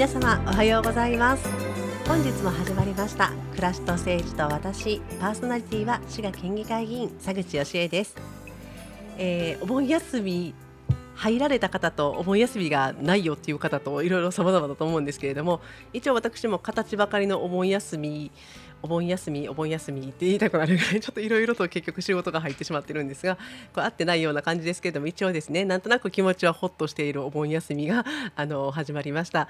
皆様おはようございます。本日も始まりました。暮らしと政治と私。パーソナリティは滋賀県議会議員佐口義恵です、えー、お盆休み入られた方とお盆休みがないよっていう方といろいろ様々だと思うんですけれども一応私も形ばかりのお盆休みお盆休みお盆休みって言いたくなるぐらい ちょっといろいろと結局仕事が入ってしまってるんですがこれ合ってないような感じですけれども一応ですねなんとなく気持ちはほっとしているお盆休みが あの始まりました。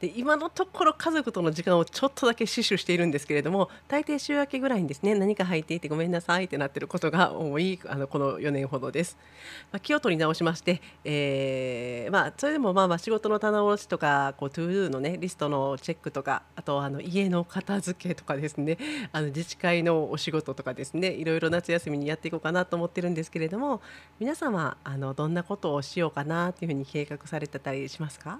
で今のところ家族との時間をちょっとだけ死守しているんですけれども大抵週明けぐらいにですね何か入っていてごめんなさいってなってることが多いあのこの4年ほどです、まあ、気を取り直しまして、えー、まあ、それでもまあまあ仕事の棚卸しとかこう To Do のねリストのチェックとかあとあの家の片付けとかですねであの自治会のお仕事とかですねいろいろ夏休みにやっていこうかなと思ってるんですけれども皆様あのどんなことをしようかなというふうに計画されてたりしますか？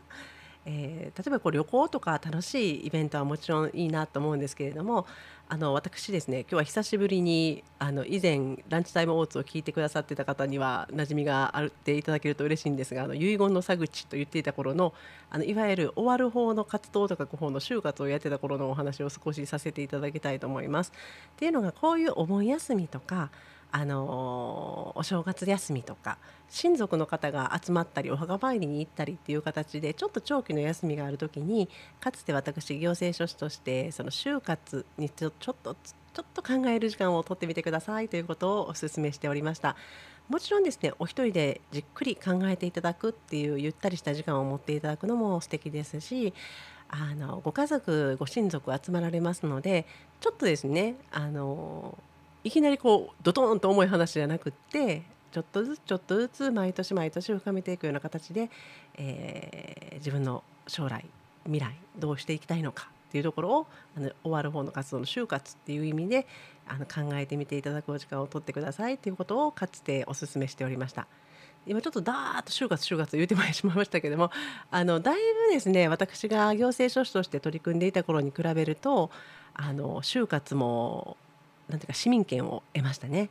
えー、例えばこう旅行とか楽しいイベントはもちろんいいなと思うんですけれどもあの私ですね今日は久しぶりにあの以前ランチタイムオーツを聞いてくださってた方には馴染みがあるっていただけると嬉しいんですがあの遺言の佐口と言っていた頃のあのいわゆる終わる方の活動とか方の就活をやってた頃のお話を少しさせていただきたいと思います。っていうのがこういうお盆休みとかあのお正月休みとか親族の方が集まったりお墓参りに行ったりっていう形でちょっと長期の休みがある時にかつて私行政書士としてその就活にちょっとちょっと考える時間をとってみてくださいということをお勧めしておりました。もちろんですねお一人でじっくり考えていただくっていうゆったりした時間を持っていただくのも素敵ですしあのご家族ご親族集まられますのでちょっとですねあのいきなりこうドトンと重い話じゃなくってちょっとずつちょっとずつ毎年毎年深めていくような形で、えー、自分の将来未来どうしていきたいのかっていうところをあの終わる方の活動の就活っていう意味であの考えてみていただくお時間を取ってくださいっていうことをかつてお勧めしておりました。今ちょっとだーっと就活就活言うてまいしまいましたけどもあのだいぶですね私が行政書士として取り組んでいた頃に比べるとあの就活もなんていうか市民権を得ましたね。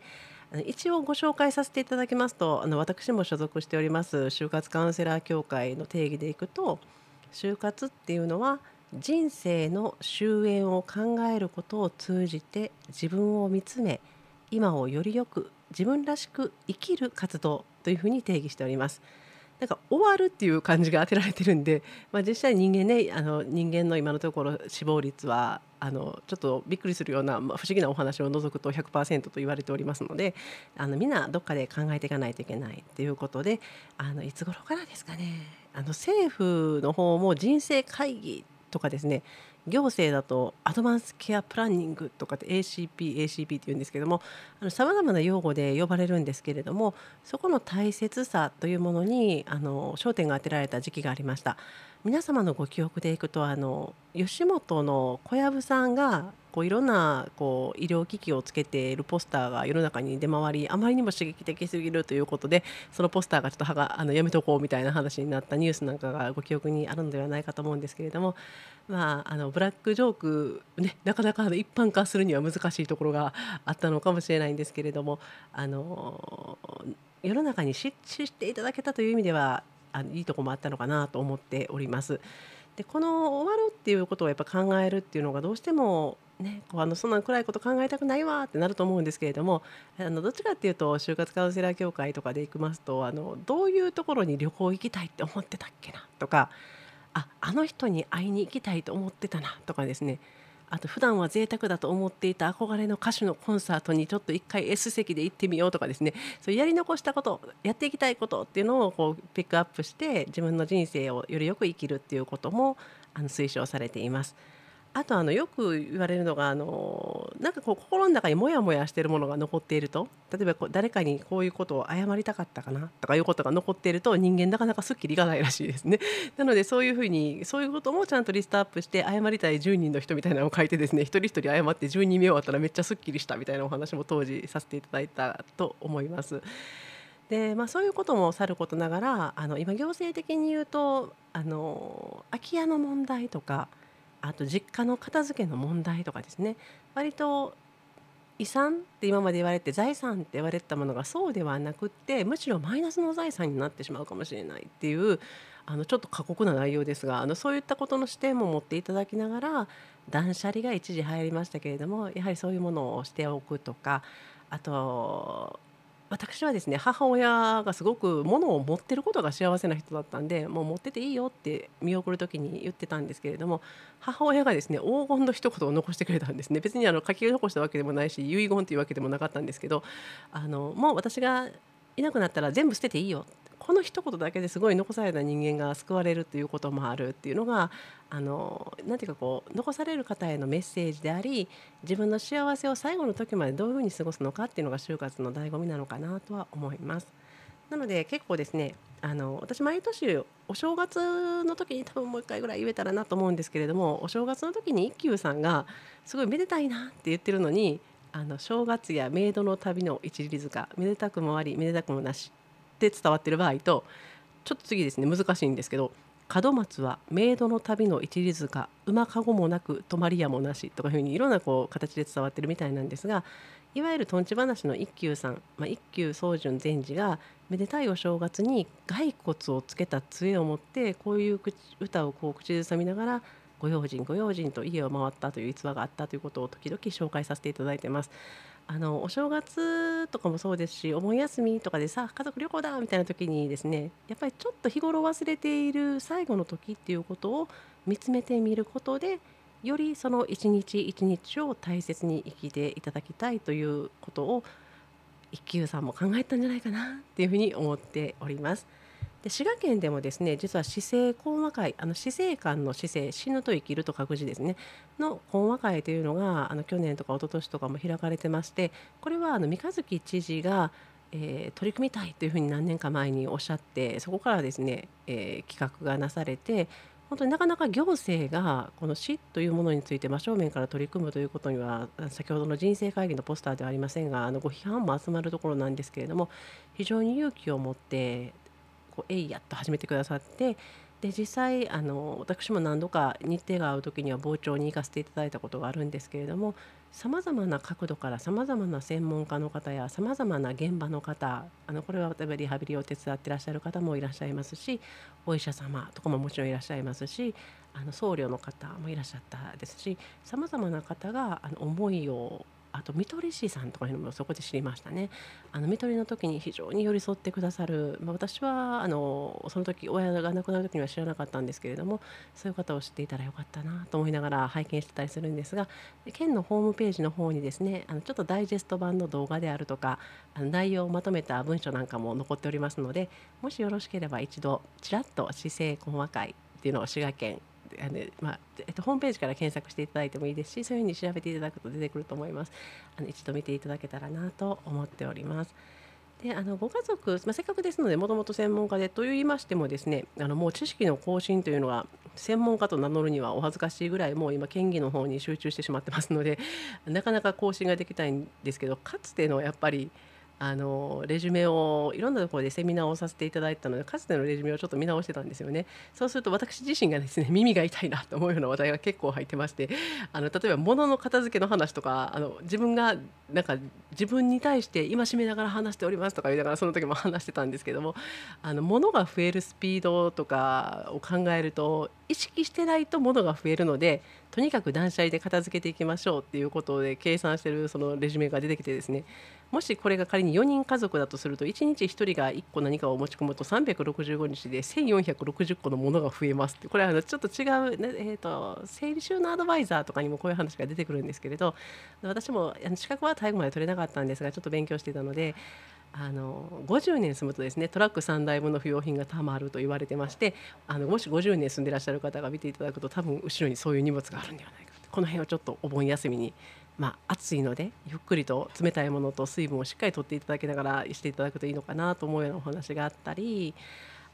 一応ご紹介させていただきますとあの私も所属しております就活カウンセラー協会の定義でいくと就活っていうのは人生の終焉を考えることを通じて自分を見つめ今をよりよく自分らしく生きる活動というふうに定義しております。なんか終わるっていう感じが当てられてるんで、まあ、実際人間ねあの人間の今のところ死亡率はあのちょっとびっくりするような、まあ、不思議なお話を除くと100%と言われておりますのであのみんなどっかで考えていかないといけないっていうことであのいつ頃からですかね。あの政府の方も人生会議とかですね行政だとアドバンスケアプランニングとかって ACP、ACP って言うんですけどもさまざまな用語で呼ばれるんですけれどもそこの大切さというものにあの焦点が当てられた時期がありました。皆様のご記憶でいくとあの吉本の小籔さんがこういろんなこう医療機器をつけているポスターが世の中に出回りあまりにも刺激的すぎるということでそのポスターがちょっとはがあのやめとこうみたいな話になったニュースなんかがご記憶にあるのではないかと思うんですけれども、まあ、あのブラックジョーク、ね、なかなか一般化するには難しいところがあったのかもしれないんですけれどもあの世の中に知っていただけたという意味ではあのいいとこもあったのかなと思っております。でこの終わるっていうことをやっぱ考えるっていうのがどうしてもね、こうあのそんな暗いこと考えたくないわってなると思うんですけれどもあのどっちかっていうと就活カウンセラー協会とかで行きますとあのどういうところに旅行行きたいって思ってたっけなとかああの人に会いに行きたいと思ってたなとかですねあと普段は贅沢だと思っていた憧れの歌手のコンサートにちょっと一回 S 席で行ってみようとかですねそうやり残したことやっていきたいことっていうのをこうピックアップして自分の人生をよりよく生きるっていうこともあの推奨されています。あとあのよく言われるのがあのなんかこう心の中にモヤモヤしているものが残っていると例えばこう誰かにこういうことを謝りたかったかなとかいうことが残っていると人間なかなかすっきりいかないらしいですね。なのでそういうふうにそういうこともちゃんとリストアップして謝りたい10人の人みたいなのを書いてですね一人一人謝って10人目終わったらめっちゃすっきりしたみたいなお話も当時させていただいたと思います。でまあ、そういうこともさることながらあの今行政的に言うとあの空き家の問題とかあと実家の片付けの問題とかですね。割と遺産って今まで言われて財産って言われてたものがそうではなくってむしろマイナスの財産になってしまうかもしれないっていうあのちょっと過酷な内容ですがあのそういったことの視点も持っていただきながら断捨離が一時入りましたけれどもやはりそういうものをしておくとかあと私はですね母親がすごく物を持ってることが幸せな人だったんでもう持ってていいよって見送る時に言ってたんですけれども母親がですね黄金の一言を残してくれたんですね。別にあの書き残したわけでもないし遺言というわけでもなかったんですけどあのもう私がいなくなったら全部捨てていいよこの一言だけですごい残された人間が救われるということもあるっていうのがあのなていうかこう残される方へのメッセージであり自分の幸せを最後の時までどういうふうに過ごすのかっていうのが就活の醍醐味なのかなとは思います。なので結構ですねあの私毎年お正月の時に多分もう一回ぐらい言えたらなと思うんですけれどもお正月の時に一休さんがすごいめでたいなって言ってるのにあの正月やメイドの旅の一里塚めでたくもありめでたくもなしって伝わってる場合とちょっと次ですね難しいんですけど門松はメイドの旅の一里塚馬かごもなく泊まり屋もなしとかいうふうにいろんなこう形で伝わってるみたいなんですがいわゆるとんち話の一休さん、まあ、一休宗純禅師がめでたいお正月に骸骨をつけた杖を持ってこういう歌をこう口ずさみながらご用心ご用心と家を回ったという逸話があったということを時々紹介させていただいてます。あのお正月とかもそうですしお盆休みとかでさ家族旅行だみたいな時にですねやっぱりちょっと日頃忘れている最後の時っていうことを見つめてみることでよりその一日一日を大切に生きていただきたいということを一休さんも考えたんじゃないかなっていうふうに思っております。で滋賀県でもですね実は市政講和会あの死生観の死生死ぬと生きると書く字ですねの講和会というのがあの去年とか一昨年とかも開かれてましてこれはあの三日月知事が、えー、取り組みたいというふうに何年か前におっしゃってそこからですね、えー、企画がなされて本当になかなか行政がこの死というものについて真正面から取り組むということには先ほどの人生会議のポスターではありませんがあのご批判も集まるところなんですけれども非常に勇気を持ってこうえいやっと始めてくださってで実際あの私も何度か日程が合う時には傍聴に行かせていただいたことがあるんですけれどもさまざまな角度からさまざまな専門家の方やさまざまな現場の方あのこれは例えばリハビリを手伝ってらっしゃる方もいらっしゃいますしお医者様とかももちろんいらっしゃいますしあの僧侶の方もいらっしゃったですしさまざまな方があの思いをあと看取り師さんとかいうのもそこで知りましたね。あの看取りの時に非常に寄り添ってくださる、まあ、私はあのその時親が亡くなる時には知らなかったんですけれどもそういう方を知っていたらよかったなと思いながら拝見してたりするんですが県のホームページの方にですねあのちょっとダイジェスト版の動画であるとかあの内容をまとめた文書なんかも残っておりますのでもしよろしければ一度ちらっと市政細かいっていうのを滋賀県あのまあえっと、ホームページから検索していただいてもいいですしそういうふうに調べていただくと出てくると思います。あの一度見ていただけたらなと思っております。であのご家族、まあ、せっかくですのでもともと専門家でと言いましてもですねあのもう知識の更新というのは専門家と名乗るにはお恥ずかしいぐらいもう今県議の方に集中してしまってますのでなかなか更新ができないんですけどかつてのやっぱりあのレジュメをいろんなところでセミナーをさせていただいたのでかつてのレジュメをちょっと見直してたんですよね。そうすると私自身がですね 耳が痛いなと思うような話題が結構入ってましてあの例えば物の片付けの話とかあの自分がなんか自分に対して今しめながら話しておりますとか言いながらその時も話してたんですけども あの物が増えるスピードとかを考えると意識してないと物が増えるのでとにかく断捨離で片付けていきましょうっていうことで計算してるそのレジュメが出てきてですねもしこれが仮に4人家族だとすると1日1人が1個何かを持ち込むと365日で1460個のものが増えますってこれはちょっと違う、ねえーと、整理収納アドバイザーとかにもこういう話が出てくるんですけれど私も資格は最後まで取れなかったんですがちょっと勉強していたので。あの50年住むとですねトラック3台分の不用品がたまると言われてましてあのもし50年住んでらっしゃる方が見ていただくと多分後ろにそういう荷物があるんではないかとこの辺をちょっとお盆休みにまあ、暑いのでゆっくりと冷たいものと水分をしっかりとっていただきながらしていただくといいのかなと思うようなお話があったり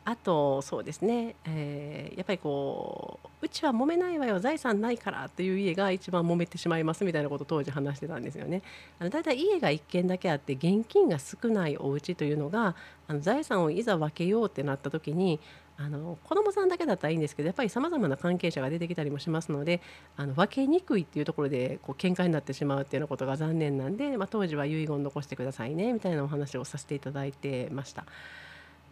あとそうですね、えー、やっぱりこううちは揉めないわよ財産ないからっていう家が一番揉めてしまいますみたいなことを当時話してたんですよね。あのだいたい家が1軒だけあって現金が少ないお家というのがあの財産をいざ分けようってなった時にあの子どもさんだけだったらいいんですけどやっぱりさまざまな関係者が出てきたりもしますのであの分けにくいっていうところでこう喧嘩になってしまうっていうようなことが残念なんで、まあ、当時は遺言残してくださいねみたいなお話をさせていただいてました。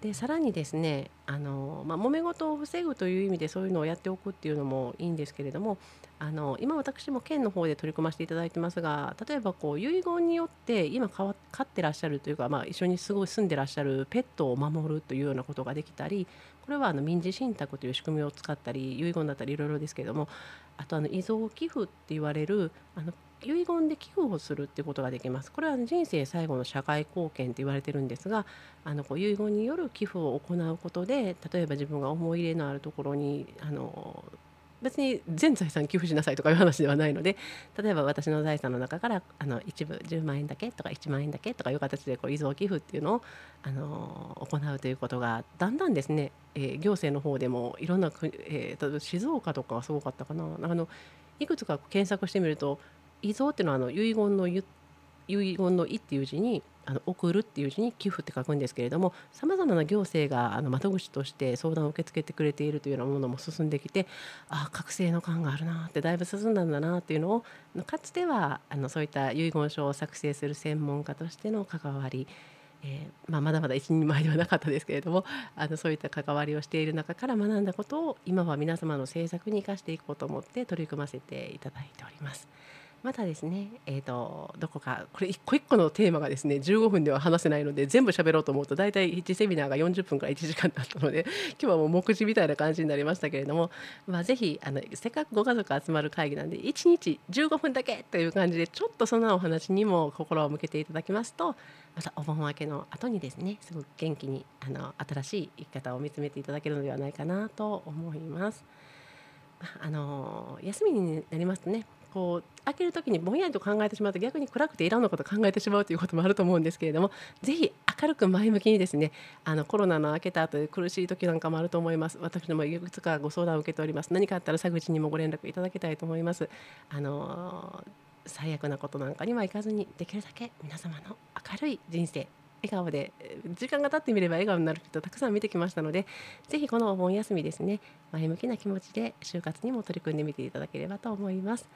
でさらにですねあの、まあ、揉め事を防ぐという意味でそういうのをやっておくっていうのもいいんですけれどもあの今私も県の方で取り組ませていただいてますが例えばこう遺言によって今飼ってらっしゃるというか、まあ、一緒にすごい住んでらっしゃるペットを守るというようなことができたりこれはあの民事信託という仕組みを使ったり遺言だったりいろいろですけれどもあとあの遺贈寄付って言われるあの遺言で寄付をするってことができます。これは人生最後の社会貢献と言われてるんですがあのこう遺言による寄付を行うことで例えば自分が思い入れのあるところにあの別に全財産寄付しなさいとかいう話ではないので例えば私の財産の中からあの一部10万円だけとか1万円だけとかいう形でこう遺贈寄付っていうのをあの行うということがだんだんですね、えー、行政の方でもいろんな国、えー、静岡とかはすごかったかなあのいくつか検索してみると遺贈っていうのはあの遺言の遺言の「い」っていう字にあの送るっていう字に寄付って書くんですけれどもさまざまな行政があの窓口として相談を受け付けてくれているというようなものも進んできてああ覚醒の感があるなってだいぶ進んだんだなっていうのをかつてはあのそういった遺言書を作成する専門家としての関わりえー、まあ、まだまだ一人前ではなかったですけれどもあのそういった関わりをしている中から学んだことを今は皆様の政策に生かしていこうと思って取り組ませていただいております。またですね、えーと、どこかこれ一個一個のテーマがですね15分では話せないので全部喋ろうと思うと大体1セミナーが40分から1時間だったので 今日はもう目次みたいな感じになりましたけれども、まあ、ぜひあのせっかくご家族集まる会議なんで1日15分だけという感じでちょっとそんなお話にも心を向けていただきますとまたお盆明けの後にですねすごく元気にあの新しい生き方を見つめていただけるのではないかなと思います。あの休みになりますとねこう開ける時にぼんやりと考えてしまうと逆に暗くていらんのこと考えてしまうということもあると思うんですけれどもぜひ明るく前向きにですねあのコロナの明けた後で苦しい時なんかもあると思います。私どもいくつかご相談を受けております。何かあったら佐口にもご連絡いただきたいと思います。あの最悪なことなんかにはいかずにできるだけ皆様の明るい人生笑顔で時間が経ってみれば笑顔になる人たくさん見てきましたのでぜひこのお盆休みですね前向きな気持ちで就活にも取り組んでみていただければと思います。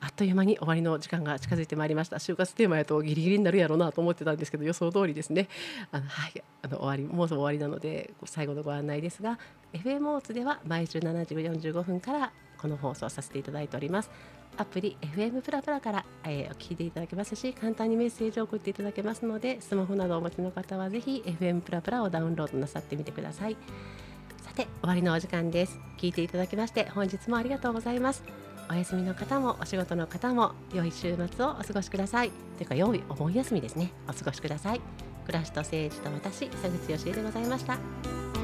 あっという間に終わりの時間が近づいてまいりました。就活テーマやとギリギリになるやろうなと思ってたんですけど予想通りですね。あの、はい、あの終わりもうすぐ終わりなので最後のご案内ですが FM オーツでは毎週7時45分からこの放送させていただいております。アプリ FM プラプラから、えー、聞いていただけますし簡単にメッセージを送っていただけますのでスマホなどお持ちの方はぜひ FM プラプラをダウンロードなさってみてください。さて終わりのお時間です。聞いていただきまして本日もありがとうございます。お休みの方もお仕事の方も良い週末をお過ごしください。というか良いお盆休みですね。お過ごしください。暮らしと政治と私佐口義恵でございました。